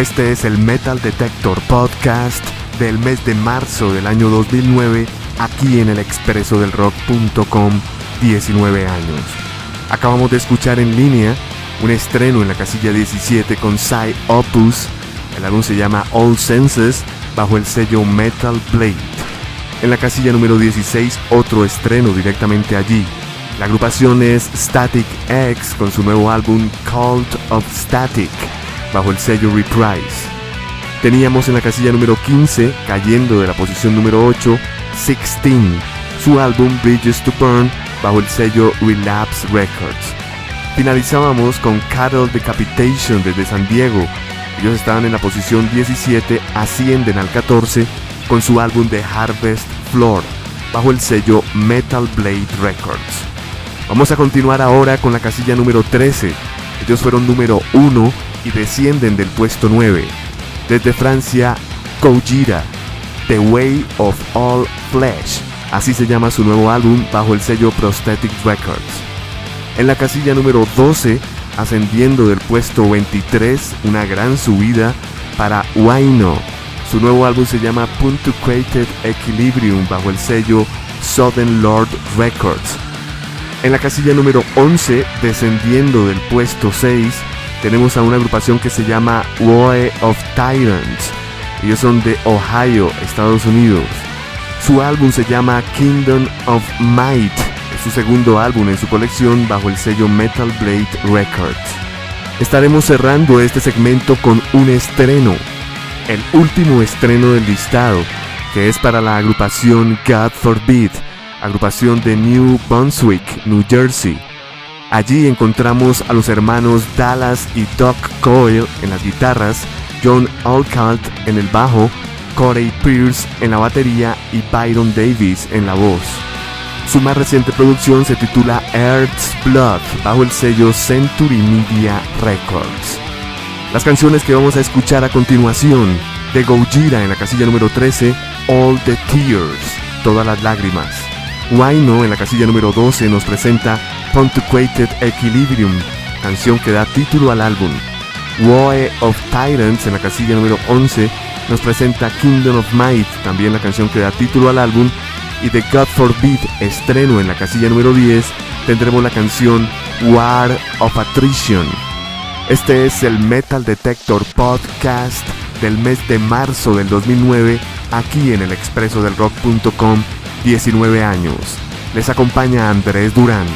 Este es el Metal Detector Podcast del mes de marzo del año 2009 aquí en el expreso del rock.com 19 años. Acabamos de escuchar en línea un estreno en la casilla 17 con Psy Opus. El álbum se llama All Senses bajo el sello Metal Blade. En la casilla número 16 otro estreno directamente allí. La agrupación es Static X con su nuevo álbum Cult of Static bajo el sello Reprise. Teníamos en la casilla número 15, cayendo de la posición número 8, 16, su álbum Bridges to Burn bajo el sello Relapse Records. Finalizábamos con Cattle Decapitation desde San Diego. Ellos estaban en la posición 17, ascienden al 14 con su álbum de Harvest Floor bajo el sello Metal Blade Records. Vamos a continuar ahora con la casilla número 13. Ellos fueron número 1 y descienden del puesto 9. Desde Francia, Gojira, The Way of All Flesh, así se llama su nuevo álbum bajo el sello Prosthetic Records. En la casilla número 12, ascendiendo del puesto 23, una gran subida para Wino. Su nuevo álbum se llama Punctuated Equilibrium bajo el sello Southern Lord Records. En la casilla número 11, descendiendo del puesto 6, tenemos a una agrupación que se llama Woe of Tyrants. Ellos son de Ohio, Estados Unidos. Su álbum se llama Kingdom of Might. Es su segundo álbum en su colección bajo el sello Metal Blade Records. Estaremos cerrando este segmento con un estreno. El último estreno del listado, que es para la agrupación God Forbid, agrupación de New Brunswick, New Jersey. Allí encontramos a los hermanos Dallas y Doc Coyle en las guitarras, John Alcalt en el bajo, Corey Pierce en la batería y Byron Davis en la voz. Su más reciente producción se titula Earth's Blood bajo el sello Century Media Records. Las canciones que vamos a escuchar a continuación, de Gojira en la casilla número 13, All the Tears, Todas las Lágrimas. Wino en la casilla número 12 nos presenta Pontuated Equilibrium, canción que da título al álbum. Woe of Tyrants en la casilla número 11 nos presenta Kingdom of Might, también la canción que da título al álbum. Y de God Forbid, estreno en la casilla número 10, tendremos la canción War of Attrition. Este es el Metal Detector Podcast del mes de marzo del 2009, aquí en el expreso del rock.com, 19 años. Les acompaña Andrés Durán.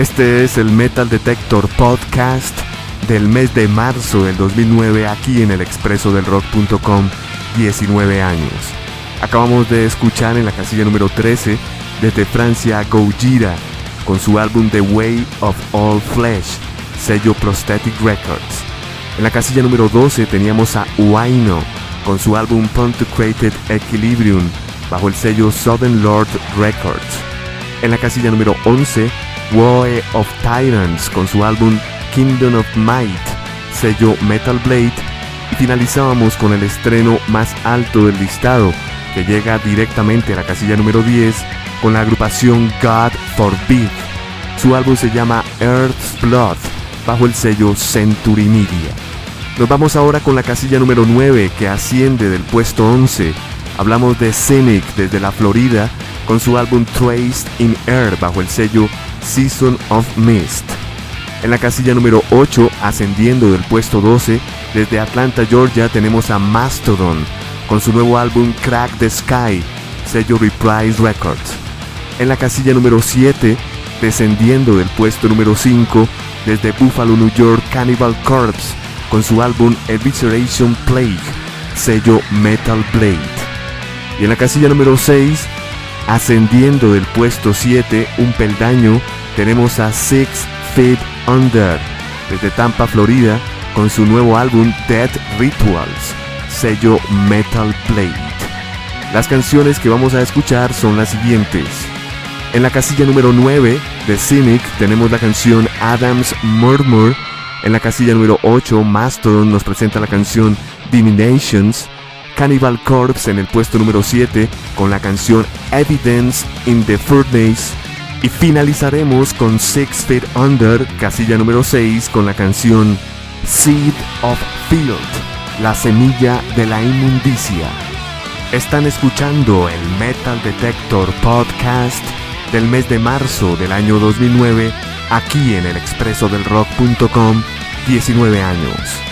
Este es el Metal Detector Podcast del mes de marzo del 2009 aquí en el expreso del rock.com 19 años. Acabamos de escuchar en la casilla número 13 desde Francia Gojira con su álbum The Way of All Flesh, sello Prosthetic Records. En la casilla número 12 teníamos a Uaino con su álbum Pontucrated Equilibrium bajo el sello Southern Lord Records. En la casilla número 11, Woe of Tyrants con su álbum Kingdom of Might, sello Metal Blade. Y finalizábamos con el estreno más alto del listado, que llega directamente a la casilla número 10 con la agrupación God Forbid. Su álbum se llama Earth's Blood, bajo el sello Century Media. Nos vamos ahora con la casilla número 9 que asciende del puesto 11. Hablamos de Cynic desde la Florida con su álbum Traced in Air bajo el sello Season of Mist. En la casilla número 8, ascendiendo del puesto 12, desde Atlanta, Georgia, tenemos a Mastodon con su nuevo álbum Crack the Sky, sello Reprise Records. En la casilla número 7, descendiendo del puesto número 5, desde Buffalo, New York, Cannibal Corpse con su álbum Evisceration Plague, sello Metal Blade. Y en la casilla número 6, ascendiendo del puesto 7, un peldaño, tenemos a Six Feet Under, desde Tampa, Florida, con su nuevo álbum Dead Rituals, sello Metal Blade. Las canciones que vamos a escuchar son las siguientes. En la casilla número 9 de Cynic tenemos la canción Adam's Murmur en la casilla número 8, Mastodon nos presenta la canción Diminations. Cannibal Corpse en el puesto número 7 con la canción Evidence in the Furnace. Y finalizaremos con Six Feet Under, casilla número 6, con la canción Seed of Field, la semilla de la inmundicia. Están escuchando el Metal Detector Podcast del mes de marzo del año 2009 aquí en el expreso del rock.com 19 años.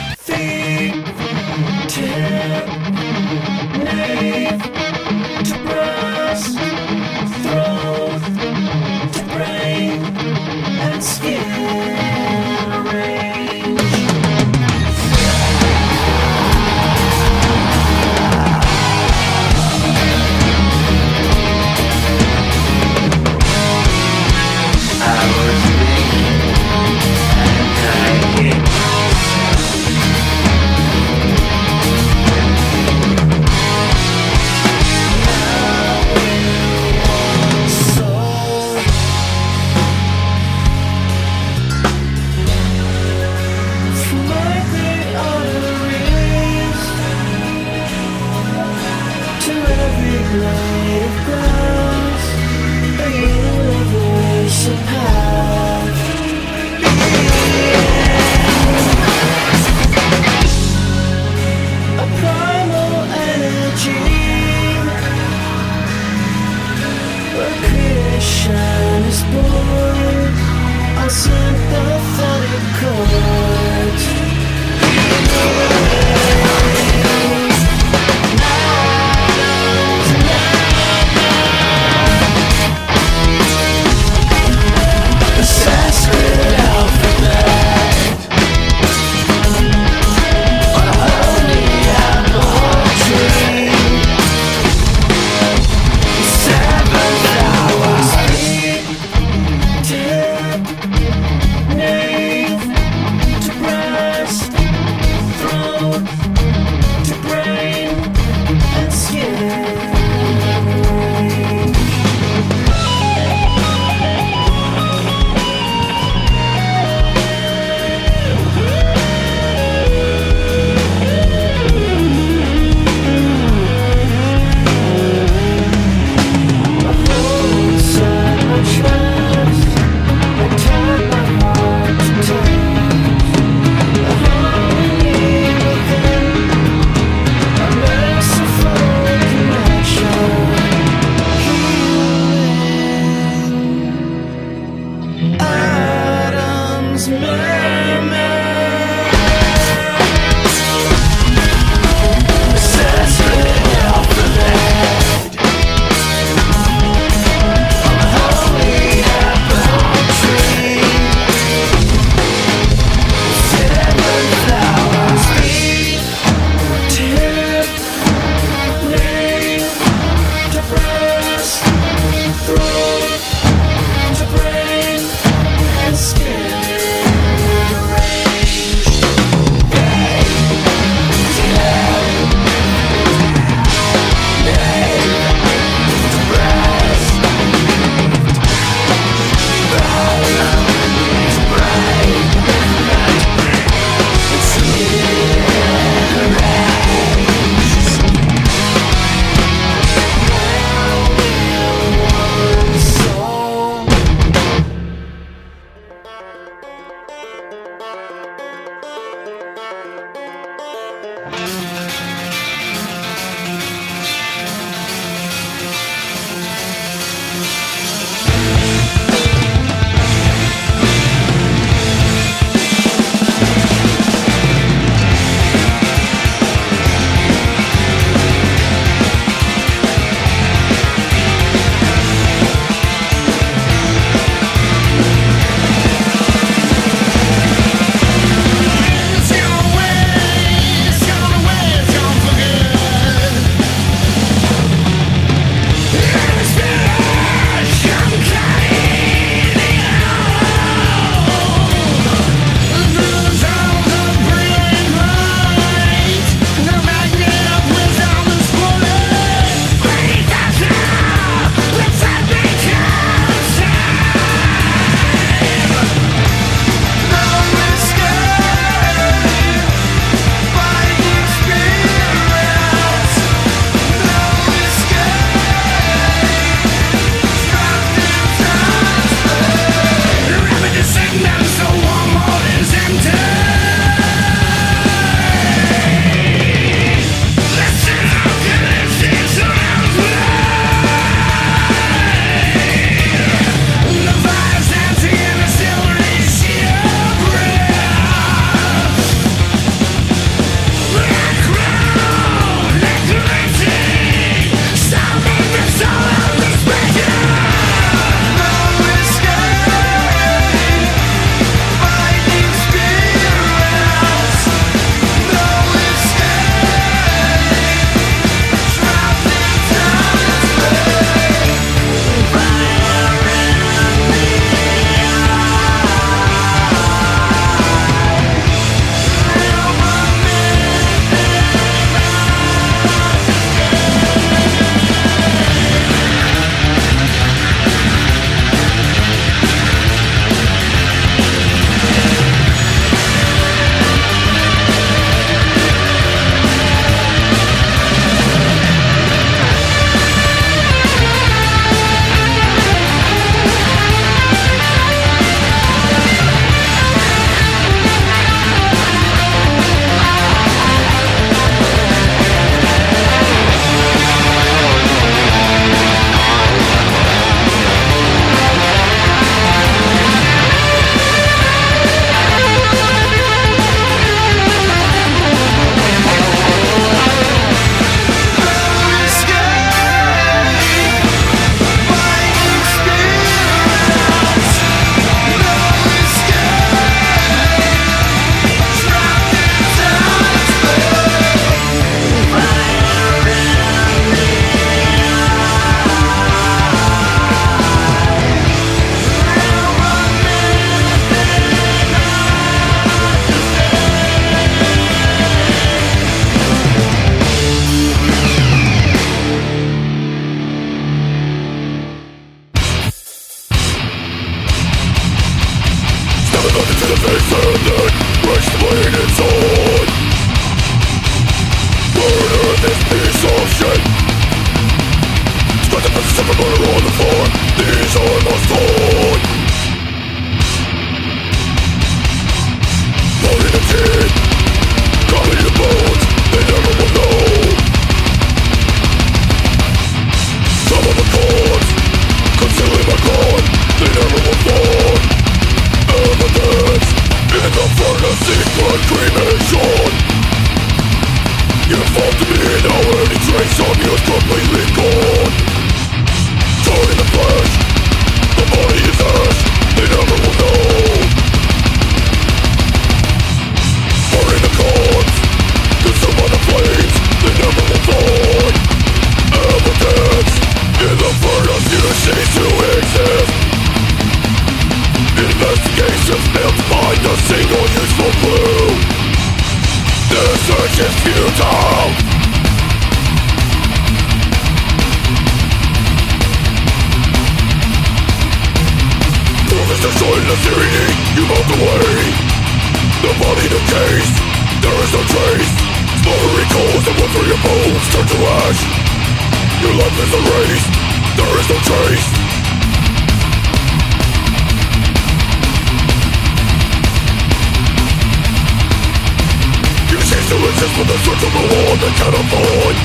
I can avoid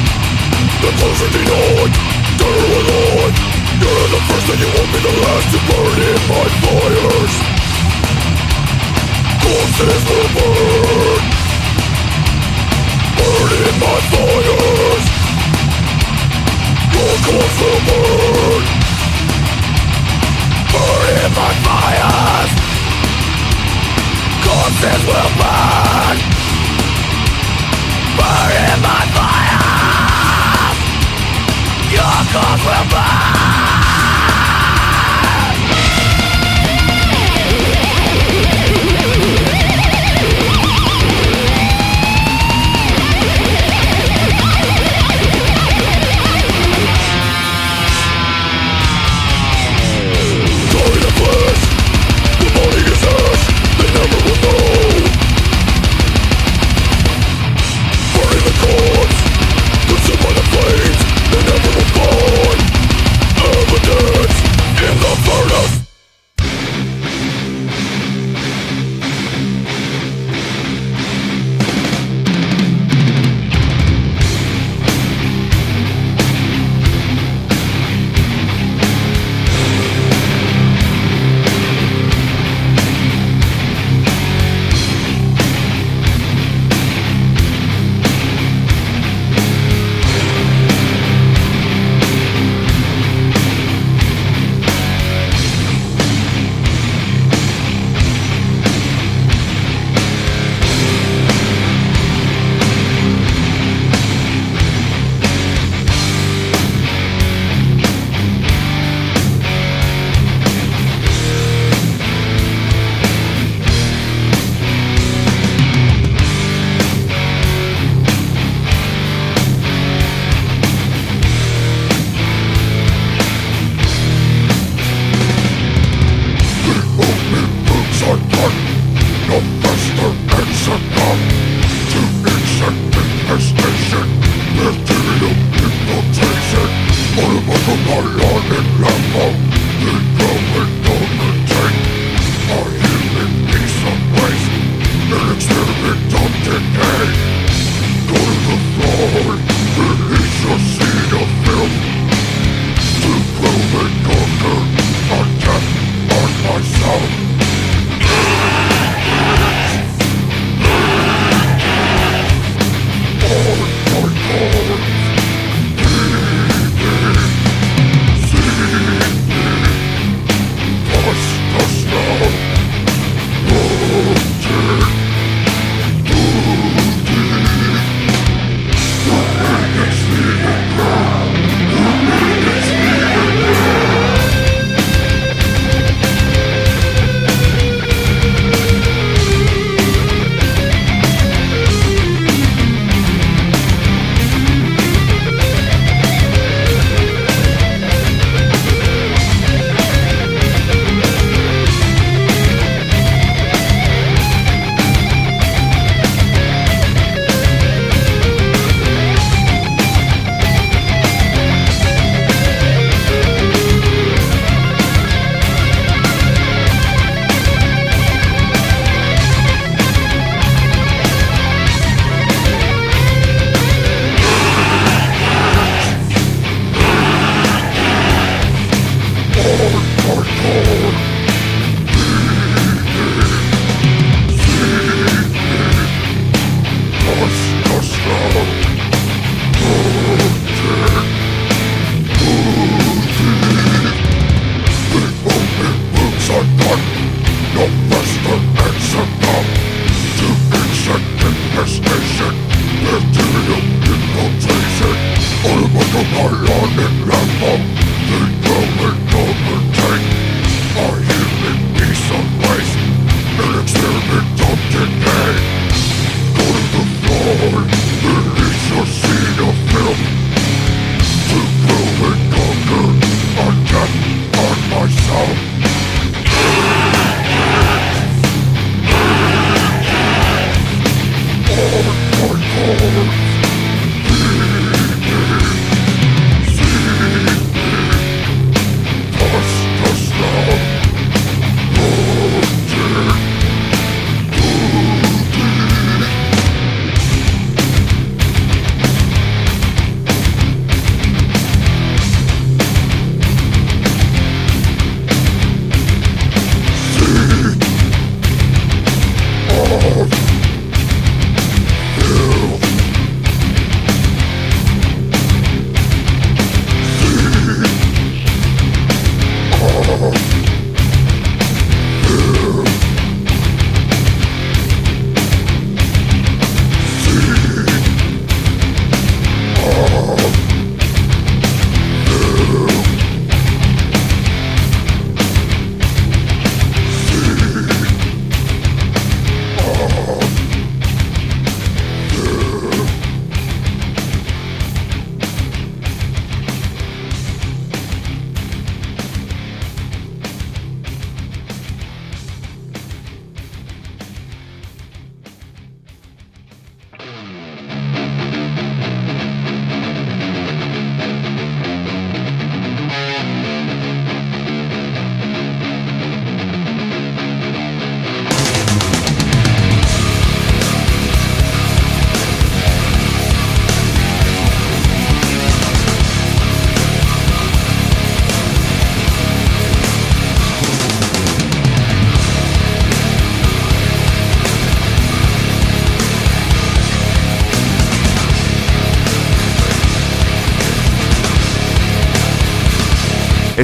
The closer denied, terror alive You're the first and you won't be the last to burn in my fires Corpses will burn Burn in my fires Your corpse will burn Burn in my fires Corpses will burn Burn in my fire! Your cause will burn!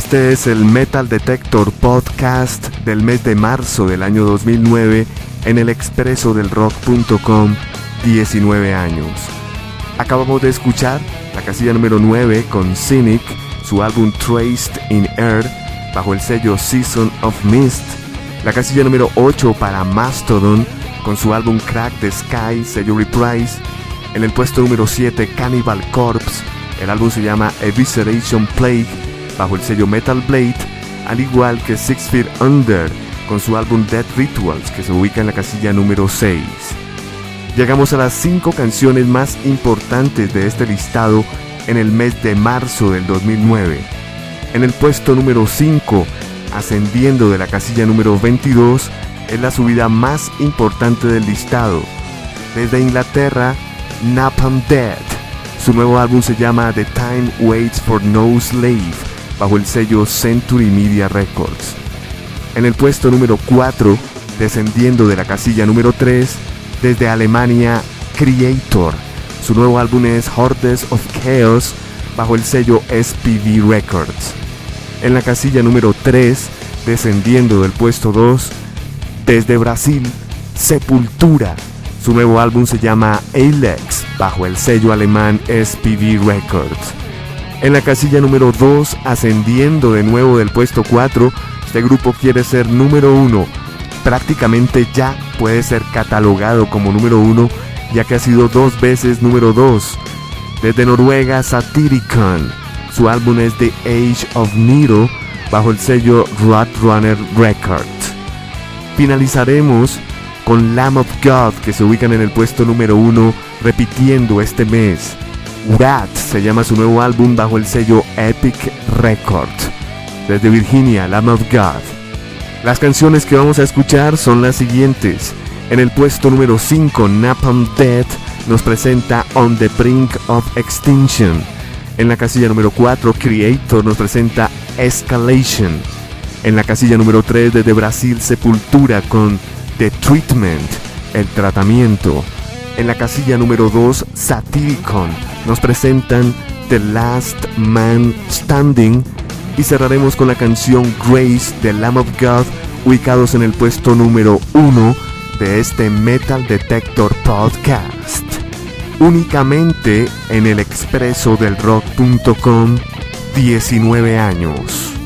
Este es el Metal Detector Podcast del mes de marzo del año 2009 en el expreso del rock.com 19 años. Acabamos de escuchar la casilla número 9 con Cynic, su álbum Traced in Air bajo el sello Season of Mist. La casilla número 8 para Mastodon con su álbum Crack the Sky, sello Reprise. En el puesto número 7 Cannibal Corpse, el álbum se llama Evisceration Plague bajo el sello Metal Blade, al igual que Six Feet Under con su álbum Dead Rituals que se ubica en la casilla número 6. Llegamos a las 5 canciones más importantes de este listado en el mes de marzo del 2009. En el puesto número 5, ascendiendo de la casilla número 22, es la subida más importante del listado. Desde Inglaterra, Napalm Dead. Su nuevo álbum se llama The Time Waits for No Slave bajo el sello Century Media Records. En el puesto número 4, descendiendo de la casilla número 3, desde Alemania, Creator. Su nuevo álbum es Hordes of Chaos bajo el sello SPV Records. En la casilla número 3, descendiendo del puesto 2, desde Brasil, Sepultura. Su nuevo álbum se llama Alex bajo el sello alemán SPV Records. En la casilla número 2, ascendiendo de nuevo del puesto 4, este grupo quiere ser número 1. Prácticamente ya puede ser catalogado como número 1, ya que ha sido dos veces número 2. Desde Noruega, Satyricon. Su álbum es The Age of Needle, bajo el sello Runner Records. Finalizaremos con Lamb of God, que se ubican en el puesto número 1, repitiendo este mes. Rat se llama su nuevo álbum bajo el sello Epic Records. Desde Virginia, Lamb of God. Las canciones que vamos a escuchar son las siguientes. En el puesto número 5, Napalm Dead nos presenta On the Brink of Extinction. En la casilla número 4, Creator nos presenta Escalation. En la casilla número 3, desde Brasil, Sepultura con The Treatment, el tratamiento. En la casilla número 2, Satyricon nos presentan The Last Man Standing y cerraremos con la canción Grace de Lamb of God, ubicados en el puesto número 1 de este Metal Detector Podcast. Únicamente en el expreso del rock.com 19 años.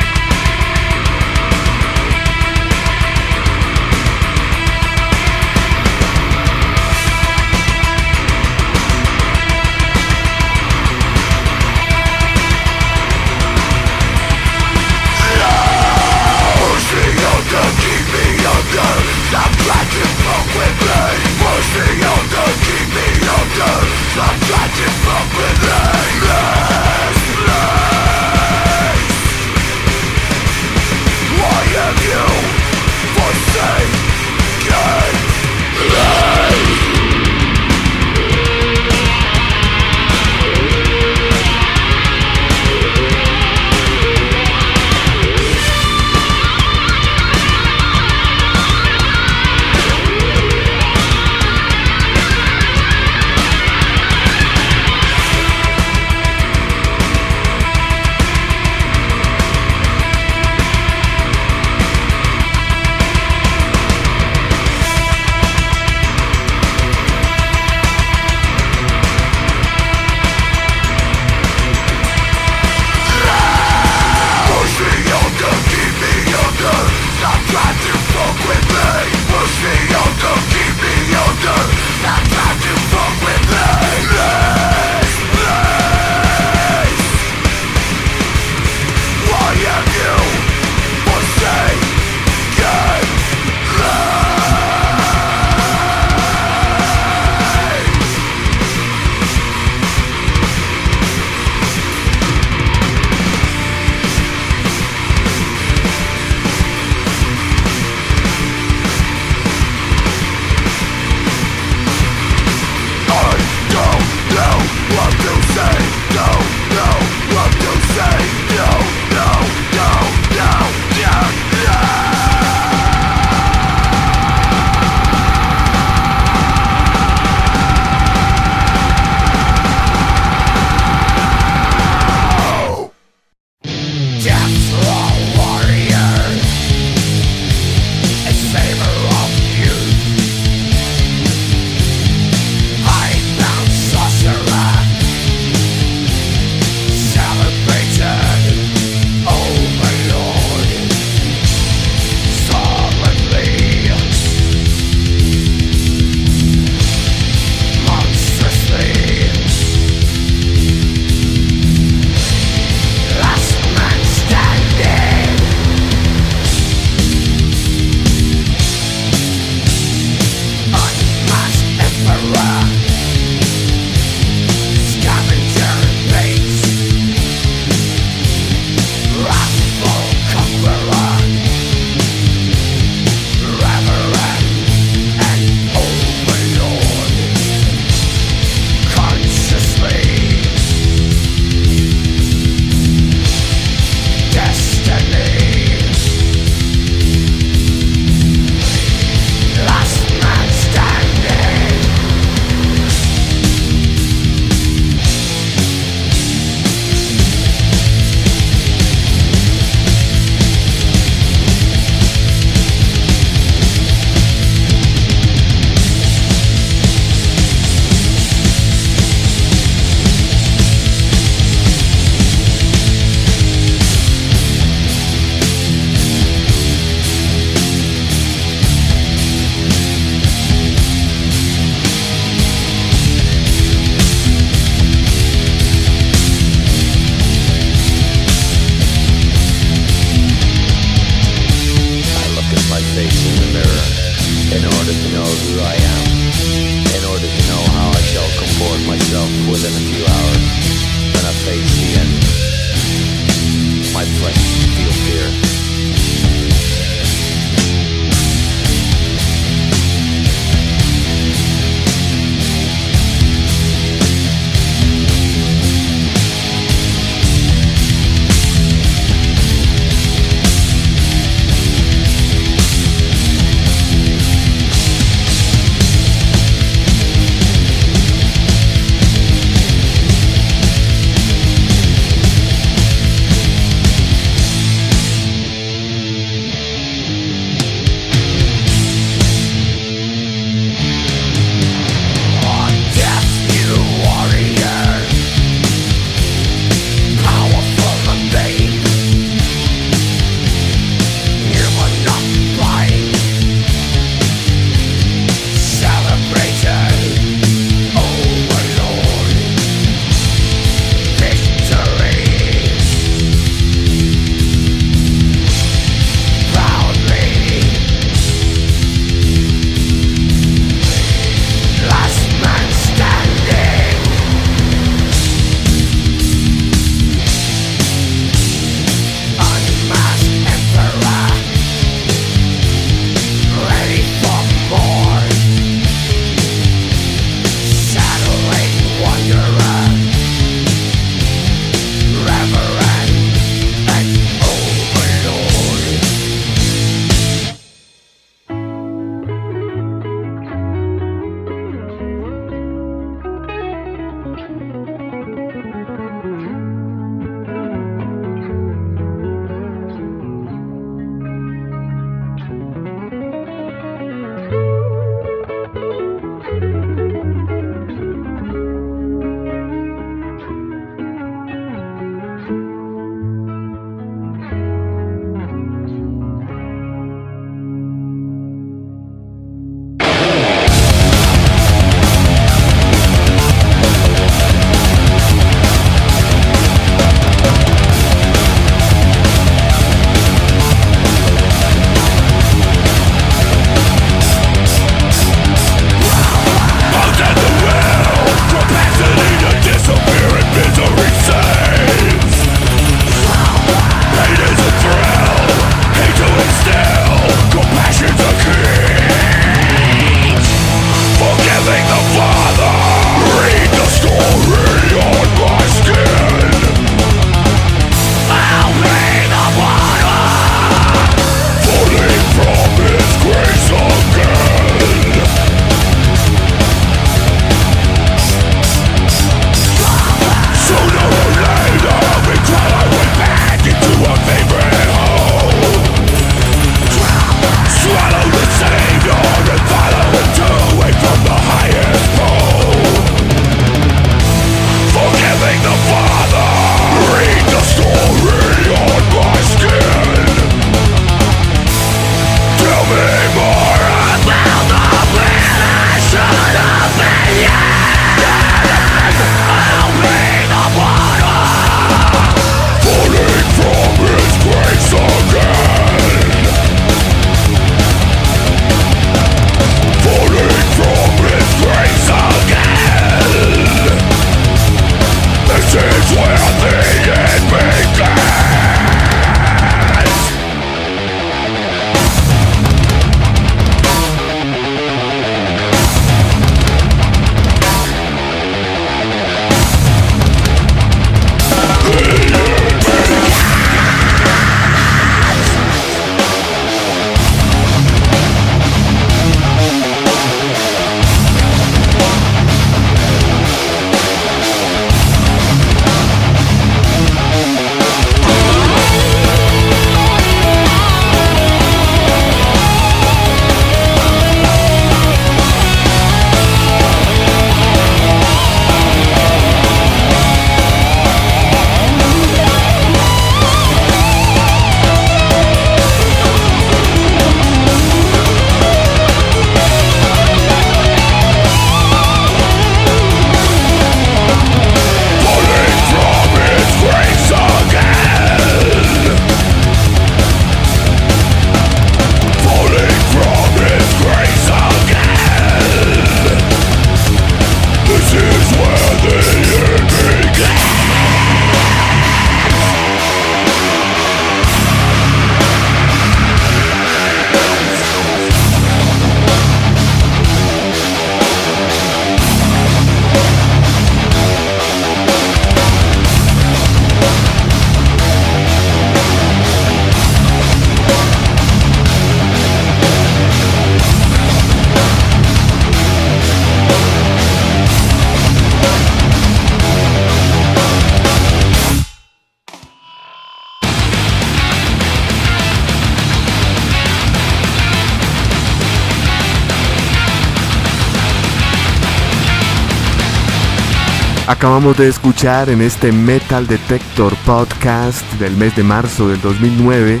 Acabamos de escuchar en este Metal Detector Podcast del mes de marzo del 2009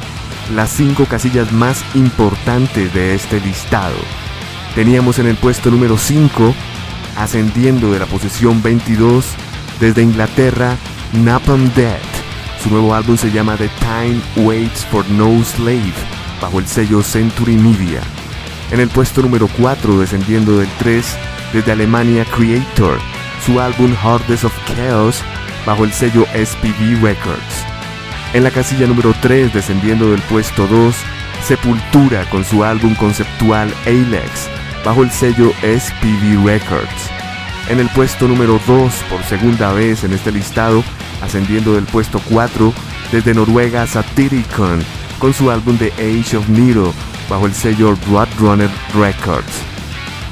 las cinco casillas más importantes de este listado. Teníamos en el puesto número 5, ascendiendo de la posición 22, desde Inglaterra, Napalm Death. Su nuevo álbum se llama The Time Waits for No Slave, bajo el sello Century Media. En el puesto número 4, descendiendo del 3, desde Alemania Creator, su álbum Hardest of Chaos bajo el sello SPV Records. En la casilla número 3, descendiendo del puesto 2, Sepultura con su álbum conceptual Alex bajo el sello SPV Records. En el puesto número 2, por segunda vez en este listado, ascendiendo del puesto 4, desde Noruega Satyricon con su álbum The Age of Nero bajo el sello Roadrunner Records.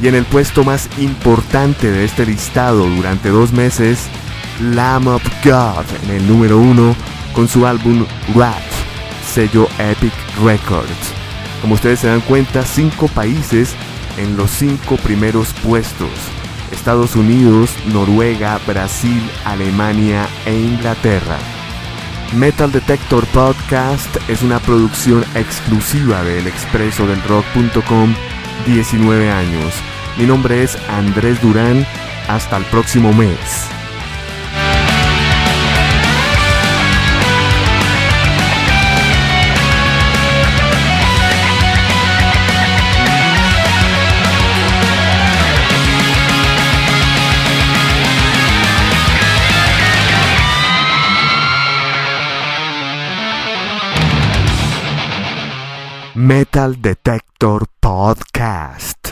Y en el puesto más importante de este listado durante dos meses, Lamb of God en el número uno con su álbum Rat, sello Epic Records. Como ustedes se dan cuenta, cinco países en los cinco primeros puestos. Estados Unidos, Noruega, Brasil, Alemania e Inglaterra. Metal Detector Podcast es una producción exclusiva del expreso del rock.com 19 años. Mi nombre es Andrés Durán. Hasta el próximo mes. Metal Detector Podcast.